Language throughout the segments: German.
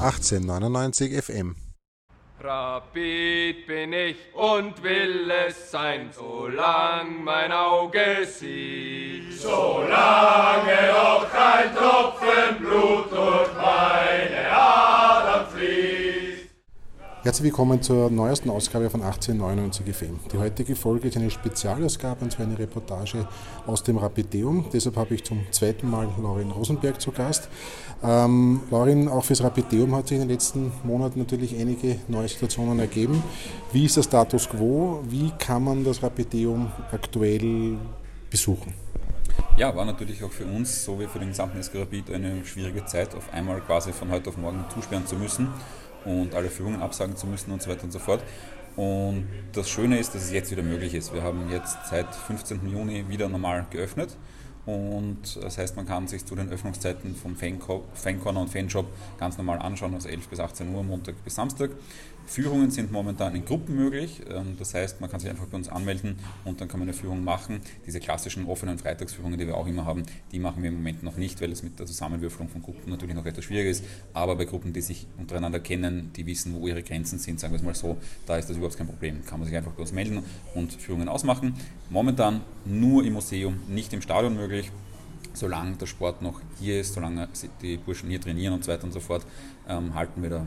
1899 FM. Rapid bin ich und will es sein, solang mein Auge sieht. Solange noch kein Tropfen Blut durch meine Adern fließt. Herzlich willkommen zur neuesten Ausgabe von 1899 FM. Die heutige Folge ist eine Spezialausgabe und zwar eine Reportage aus dem Rapideum. Deshalb habe ich zum zweiten Mal Laurin Rosenberg zu Gast. Ähm, Laurin, auch fürs Rapideum hat sich in den letzten Monaten natürlich einige neue Situationen ergeben. Wie ist der Status quo? Wie kann man das Rapideum aktuell besuchen? Ja, war natürlich auch für uns, so wie für den gesamten SK eine schwierige Zeit, auf einmal quasi von heute auf morgen zusperren zu müssen und alle Führungen absagen zu müssen und so weiter und so fort. Und das Schöne ist, dass es jetzt wieder möglich ist. Wir haben jetzt seit 15. Juni wieder normal geöffnet. Und das heißt, man kann sich zu den Öffnungszeiten vom Fancorner und Fanshop ganz normal anschauen, also 11 bis 18 Uhr, Montag bis Samstag. Führungen sind momentan in Gruppen möglich. Ähm, das heißt, man kann sich einfach bei uns anmelden und dann kann man eine Führung machen. Diese klassischen offenen Freitagsführungen, die wir auch immer haben, die machen wir im Moment noch nicht, weil es mit der Zusammenwürfelung von Gruppen natürlich noch etwas schwierig ist. Aber bei Gruppen, die sich untereinander kennen, die wissen, wo ihre Grenzen sind, sagen wir es mal so, da ist das überhaupt kein Problem. Kann man sich einfach bei uns melden und Führungen ausmachen. Momentan nur im Museum, nicht im Stadion möglich solange der Sport noch hier ist, solange die Burschen hier trainieren und so weiter und so fort, ähm, halten wir da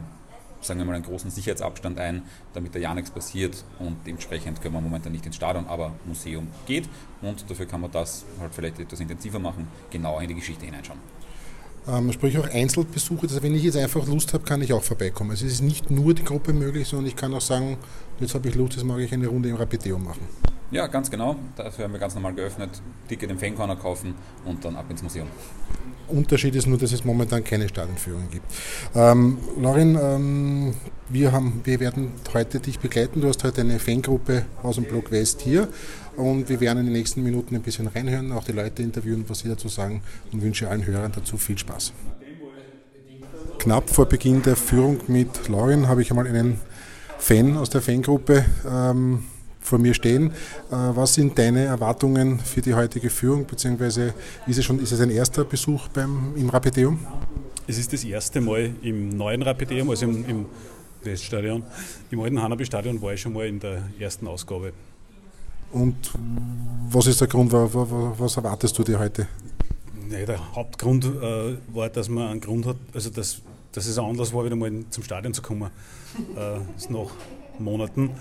sagen wir mal, einen großen Sicherheitsabstand ein, damit da ja nichts passiert und dementsprechend können wir momentan nicht ins Stadion, aber Museum geht und dafür kann man das halt vielleicht etwas intensiver machen, genauer in die Geschichte hineinschauen. Ähm, sprich auch Einzelbesuche, also wenn ich jetzt einfach Lust habe, kann ich auch vorbeikommen. Also es ist nicht nur die Gruppe möglich, sondern ich kann auch sagen, jetzt habe ich Lust, jetzt mag ich eine Runde im Rapideum machen. Ja, ganz genau. Dafür haben wir ganz normal geöffnet, Ticket im Fancorner kaufen und dann ab ins Museum. Unterschied ist nur, dass es momentan keine Stadionführung gibt. Ähm, Laurin, ähm, wir, haben, wir werden heute dich begleiten. Du hast heute eine Fangruppe aus dem Block West hier und wir werden in den nächsten Minuten ein bisschen reinhören, auch die Leute interviewen, was sie dazu sagen und wünsche allen Hörern dazu viel Spaß. Knapp vor Beginn der Führung mit Laurin habe ich einmal einen Fan aus der Fangruppe ähm, vor mir stehen. Äh, was sind deine Erwartungen für die heutige Führung, beziehungsweise ist es schon ist es ein erster Besuch beim, im Rapideum? Es ist das erste Mal im neuen Rapideum, also im, im Weststadion. Im alten Hanabi-Stadion war ich schon mal in der ersten Ausgabe. Und was ist der Grund, was erwartest du dir heute? Nee, der Hauptgrund äh, war, dass man einen Grund hat, also dass, dass es anders war, wieder mal zum Stadion zu kommen. Äh, nach Monaten.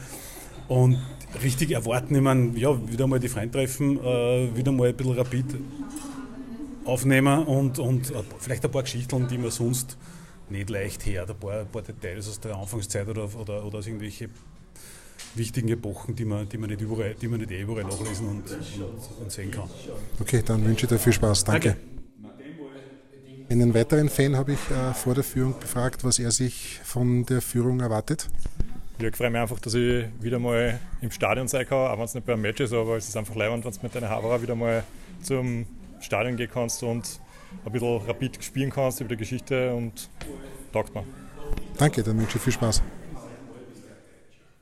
Und richtig erwarten, ich meine, ja, wieder mal die Freunde treffen, äh, wieder mal ein bisschen rapid aufnehmen und, und vielleicht ein paar Geschichten, die man sonst nicht leicht her, ein paar, ein paar Details aus der Anfangszeit oder, oder, oder aus irgendwelche wichtigen Epochen, die man, die man, nicht, überall, die man nicht eh überall nachlesen und, und, und, sehen kann. Okay, dann wünsche ich dir viel Spaß. Danke. Danke. Einen weiteren Fan habe ich äh, vor der Führung befragt, was er sich von der Führung erwartet. Ja, ich freue mich einfach, dass ich wieder mal im Stadion sein kann, auch wenn es nicht bei einem Match ist, aber es ist einfach leibend, wenn du mit deiner Haberer wieder mal zum Stadion gehen kannst und ein bisschen rapid spielen kannst über die Geschichte und taugt mir. Danke, dann wünsche ich viel Spaß.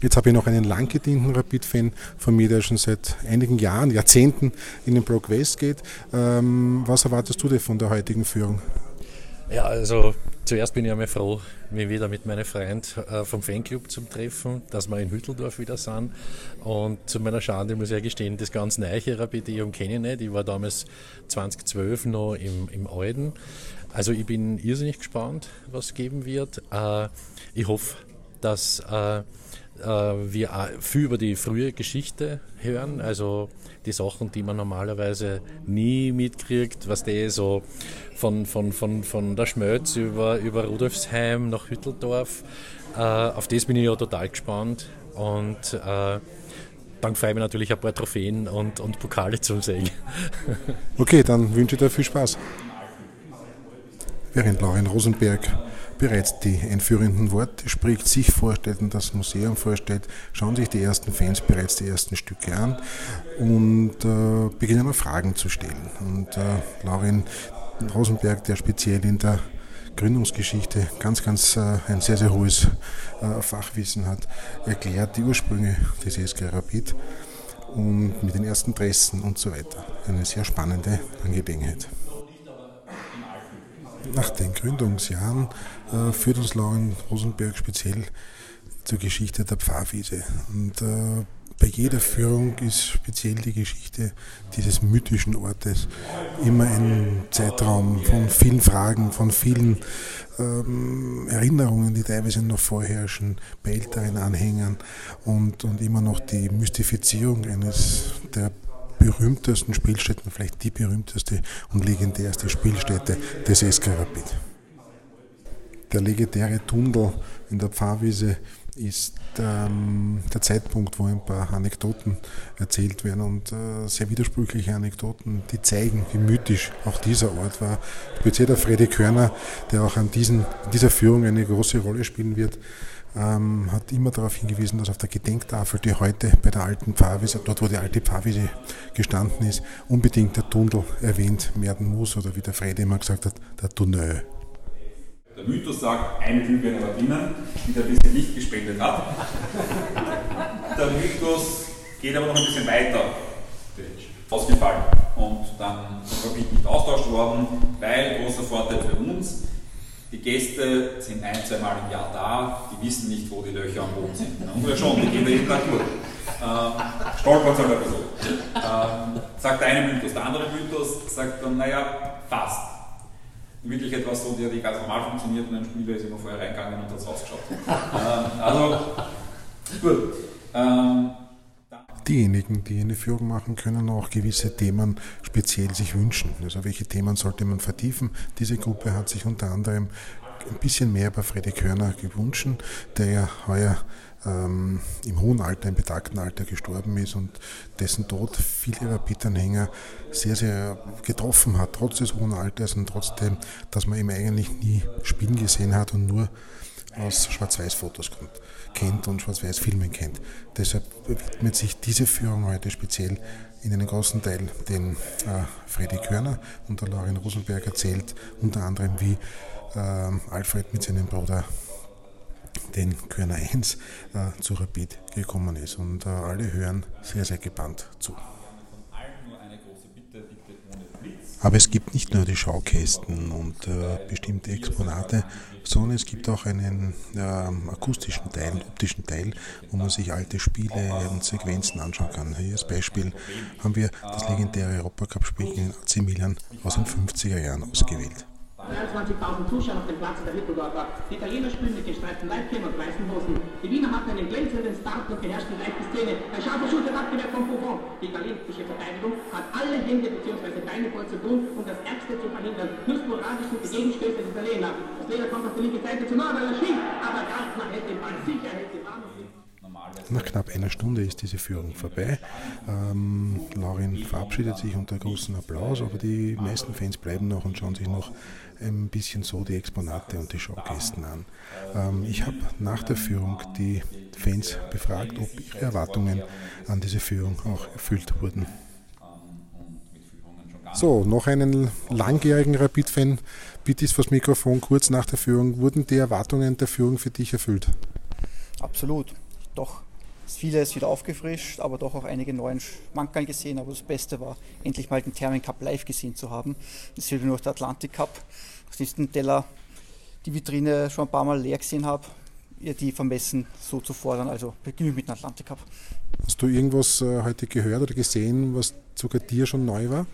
Jetzt habe ich noch einen lang gedienten Rapid-Fan von mir, der schon seit einigen Jahren, Jahrzehnten in den Block West geht. Ähm, was erwartest du dir von der heutigen Führung? Ja, also zuerst bin ich einmal froh, mich wieder mit meinen Freunden äh, vom Fanclub zu treffen, dass wir in Hütteldorf wieder sind. Und zu meiner Schande muss ich gestehen, das ganz neue Rapidium kenne ich nicht. Ich war damals 2012 noch im, im Alten. Also ich bin irrsinnig gespannt, was es geben wird. Äh, ich hoffe, dass äh, wir viel über die frühe Geschichte hören, also die Sachen, die man normalerweise nie mitkriegt, was der so von, von, von, von der Schmölz über, über Rudolfsheim nach Hütteldorf. Äh, auf das bin ich ja total gespannt und äh, dann freue ich mich natürlich ein paar Trophäen und, und Pokale zu sehen. okay, dann wünsche ich dir viel Spaß. Während Lauren Rosenberg bereits die einführenden Worte spricht, sich vorstellt und das Museum vorstellt, schauen sich die ersten Fans bereits die ersten Stücke an und äh, beginnen mal Fragen zu stellen. Und äh, Laurin Rosenberg, der speziell in der Gründungsgeschichte ganz, ganz äh, ein sehr, sehr hohes äh, Fachwissen hat, erklärt die Ursprünge des SK Rapid und mit den ersten Dressen und so weiter. Eine sehr spannende Angelegenheit. Nach den Gründungsjahren äh, führt uns Lauren Rosenberg speziell zur Geschichte der Pfarrwiese. Und äh, bei jeder Führung ist speziell die Geschichte dieses mythischen Ortes immer ein Zeitraum von vielen Fragen, von vielen ähm, Erinnerungen, die teilweise noch vorherrschen bei älteren Anhängern und, und immer noch die Mystifizierung eines der berühmtesten Spielstätten, vielleicht die berühmteste und legendärste Spielstätte des SK Rapid. Der legendäre Tunnel in der Pfarrwiese ist ähm, der Zeitpunkt, wo ein paar Anekdoten erzählt werden und äh, sehr widersprüchliche Anekdoten, die zeigen, wie mythisch auch dieser Ort war. Speziell der Freddy Körner, der auch an diesen, dieser Führung eine große Rolle spielen wird, ähm, hat immer darauf hingewiesen, dass auf der Gedenktafel, die heute bei der alten Pfarrwiese, dort wo die alte Pfarrwiese gestanden ist, unbedingt der Tunnel erwähnt werden muss oder wie der Freddy immer gesagt hat, der Tunnel. Der Mythos sagt, eine Glühbirne war drinnen, die da ein bisschen Licht gespendet hat. Der Mythos geht aber noch ein bisschen weiter. Ausgefallen. Und dann ist Rapid nicht austauscht worden, weil großer Vorteil für uns, die Gäste sind ein, zwei Mal im Jahr da, die wissen nicht, wo die Löcher am Boden sind. Und wir schon, die gehen jeden Tag durch. Ähm, stolpern sie halt ein bisschen. Ähm, sagt der eine Mythos. Der andere Mythos sagt dann, naja, fast. In Wirklichkeit war es so, die ganz normal funktioniert und ein Spieler ist immer vorher reingegangen und hat es rausgeschaut. ähm, also, gut. Ähm, Diejenigen, die eine Führung machen, können auch gewisse Themen speziell sich wünschen. Also welche Themen sollte man vertiefen? Diese Gruppe hat sich unter anderem ein bisschen mehr bei Freddy Körner gewünscht, der ja heuer ähm, im hohen Alter, im betagten Alter gestorben ist und dessen Tod viele Rapid-Anhänger sehr, sehr getroffen hat, trotz des hohen Alters und trotzdem, dass man ihn eigentlich nie spielen gesehen hat und nur aus Schwarz-Weiß-Fotos kennt und Schwarz-Weiß-Filmen kennt. Deshalb widmet sich diese Führung heute speziell in einem großen Teil den äh, Freddy Körner und der Laurin Rosenberg erzählt unter anderem, wie äh, Alfred mit seinem Bruder den Körner 1 äh, zu Rapid gekommen ist. Und äh, alle hören sehr, sehr gebannt zu. Aber es gibt nicht nur die Schaukästen und äh, bestimmte Exponate, sondern es gibt auch einen äh, akustischen Teil, optischen Teil, wo man sich alte Spiele und Sequenzen anschauen kann. Hier als Beispiel haben wir das legendäre Europacup-Spiel in AC Milan aus den 50er Jahren ausgewählt. 23.000 Zuschauer auf dem Platz der Mitteldorfer. Die Italiener spielen mit gestreiften Leibchen und weißen Hosen. Die Wiener hatten einen glänzenden Start und beherrschten leicht die Szene. Ein scharfer Schuss wird abgewehrt von Buffon. Die italienische Verteidigung hat alle Hände bzw. Beine voll zu tun, um das Ärgste zu verhindern. Nur sporadisch sind die Gegenstöße des Italiener. Das Leder kommt auf die linke Seite zu nah, weil er schießt. Aber Gartner nach knapp einer Stunde ist diese Führung vorbei. Ähm, Laurin verabschiedet sich unter großem Applaus, aber die meisten Fans bleiben noch und schauen sich noch ein bisschen so die Exponate und die Showkästen an. Ähm, ich habe nach der Führung die Fans befragt, ob ihre Erwartungen an diese Führung auch erfüllt wurden. So, noch einen langjährigen Rapid-Fan. Bitte ist fürs Mikrofon kurz nach der Führung. Wurden die Erwartungen der Führung für dich erfüllt? Absolut. Doch vieles wieder aufgefrischt, aber doch auch einige neuen Schmankerl gesehen. Aber das Beste war, endlich mal den Thermin Cup live gesehen zu haben. Das fehlt nur noch der Atlantic Cup. Aus diesem Teller die Vitrine schon ein paar Mal leer gesehen habe, ihr die vermessen so zu fordern. Also beginnen mit dem Atlantic Cup. Hast du irgendwas äh, heute gehört oder gesehen, was sogar dir schon neu war?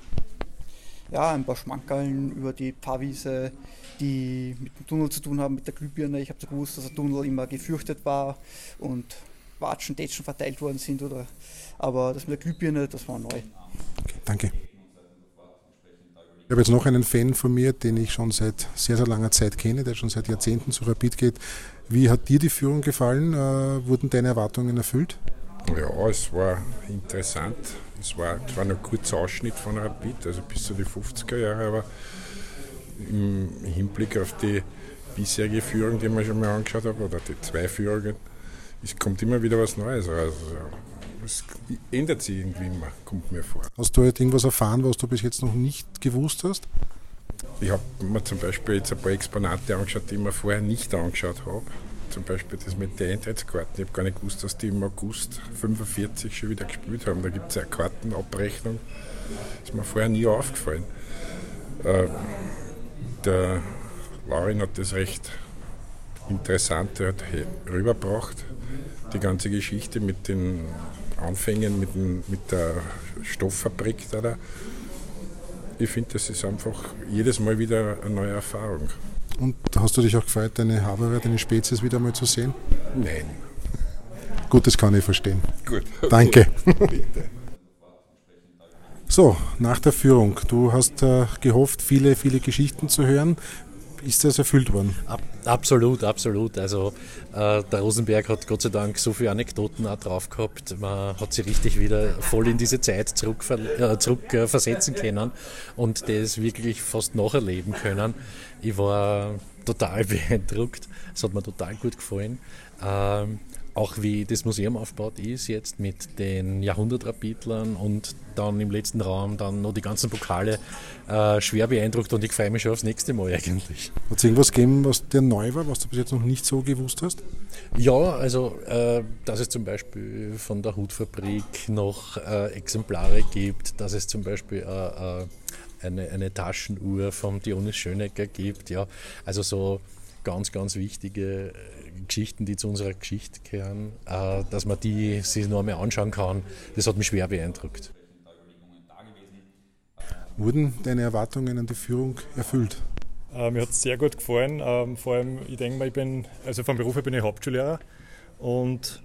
Ja, ein paar Schmankerln über die Paarwiese, die mit dem Tunnel zu tun haben, mit der Glühbirne. Ich habe gewusst, dass der Tunnel immer gefürchtet war und Watschen, Tätschen verteilt worden sind. Oder, aber das mit der Glühbirne, das war neu. Okay, danke. Ich habe jetzt noch einen Fan von mir, den ich schon seit sehr, sehr langer Zeit kenne, der schon seit Jahrzehnten zu Rapid geht. Wie hat dir die Führung gefallen? Äh, wurden deine Erwartungen erfüllt? Ja, es war interessant. Es war zwar noch ein kurzer Ausschnitt von Rapid, also bis zu den 50er Jahren, aber im Hinblick auf die bisherige Führung, die man schon mal angeschaut habe, oder die zwei Führungen, es kommt immer wieder was Neues raus. Also, es ändert sich irgendwie immer, kommt mir vor. Hast du jetzt irgendwas erfahren, was du bis jetzt noch nicht gewusst hast? Ich habe mir zum Beispiel jetzt ein paar Exponate angeschaut, die ich mir vorher nicht angeschaut habe. Zum Beispiel das mit den Eintrittskarten. Ich habe gar nicht gewusst, dass die im August 45 schon wieder gespielt haben. Da gibt es eine Kartenabrechnung. Das ist mir vorher nie aufgefallen. Äh, der Laurin hat das recht interessant rübergebracht. Die ganze Geschichte mit den Anfängen, mit, den, mit der Stofffabrik da. Ich finde, das ist einfach jedes Mal wieder eine neue Erfahrung. Und hast du dich auch gefreut, deine Haberer, deine Spezies wieder mal zu sehen? Nein. Gut, das kann ich verstehen. Gut. Danke. Bitte. So, nach der Führung. Du hast äh, gehofft, viele, viele Geschichten zu hören. Ist das erfüllt worden? Ab, absolut, absolut. Also äh, der Rosenberg hat Gott sei Dank so viele Anekdoten auch drauf gehabt. Man hat sich richtig wieder voll in diese Zeit zurück, äh, zurück äh, können und das wirklich fast nacherleben können. Ich war total beeindruckt. Es hat mir total gut gefallen. Ähm, auch wie das Museum aufgebaut ist jetzt mit den Jahrhundertrapitlern und dann im letzten Raum dann noch die ganzen Pokale äh, schwer beeindruckt und ich freue mich schon aufs nächste Mal eigentlich. Hat es irgendwas gegeben, was dir neu war, was du bis jetzt noch nicht so gewusst hast? Ja, also äh, dass es zum Beispiel von der Hutfabrik noch äh, Exemplare gibt, dass es zum Beispiel äh, äh, eine, eine Taschenuhr vom Dionys Schönecker gibt, ja, also so ganz, ganz wichtige Geschichten, die zu unserer Geschichte gehören, äh, dass man die sich noch einmal anschauen kann, das hat mich schwer beeindruckt. Wurden deine Erwartungen an die Führung erfüllt? Äh, mir hat es sehr gut gefallen. Ähm, vor allem, ich denke mal, ich bin, also vom Beruf her bin ich Hauptschullehrer und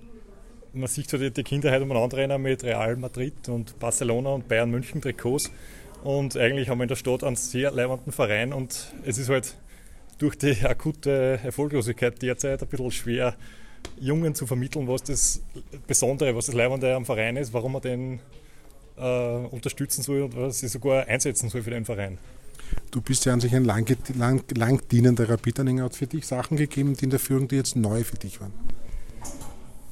man sieht so die, die Kinder heute umeinander rennen mit Real Madrid und Barcelona und Bayern München Trikots. Und eigentlich haben wir in der Stadt einen sehr leibenden Verein und es ist halt durch die akute Erfolglosigkeit derzeit ein bisschen schwer, Jungen zu vermitteln, was das Besondere, was das Leibende am Verein ist, warum man den äh, unterstützen soll und was sie sogar einsetzen soll für den Verein. Du bist ja an sich ein lang, lang, lang dienender Rapid-Anhänger. Hat für dich Sachen gegeben, die in der Führung, die jetzt neu für dich waren?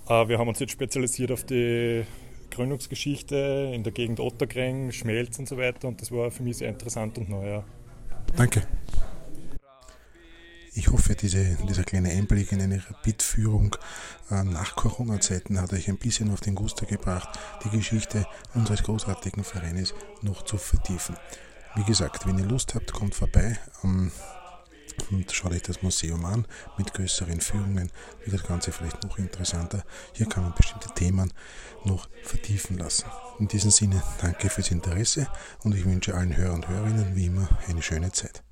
Äh, wir haben uns jetzt spezialisiert auf die Gründungsgeschichte in der Gegend Otterkring, Schmelz und so weiter und das war für mich sehr interessant und neu. Danke. Ich hoffe, diese, dieser kleine Einblick in eine Rapid-Führung äh, nach Corona-Zeiten hat euch ein bisschen auf den Guster gebracht, die Geschichte unseres großartigen Vereines noch zu vertiefen. Wie gesagt, wenn ihr Lust habt, kommt vorbei. Ähm, und schaut euch das Museum an mit größeren Führungen, wird das Ganze vielleicht noch interessanter. Hier kann man bestimmte Themen noch vertiefen lassen. In diesem Sinne, danke fürs Interesse und ich wünsche allen Hörern und Hörerinnen wie immer eine schöne Zeit.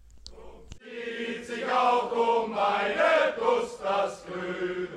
Auch um meine Brust das grün und weiße Bad.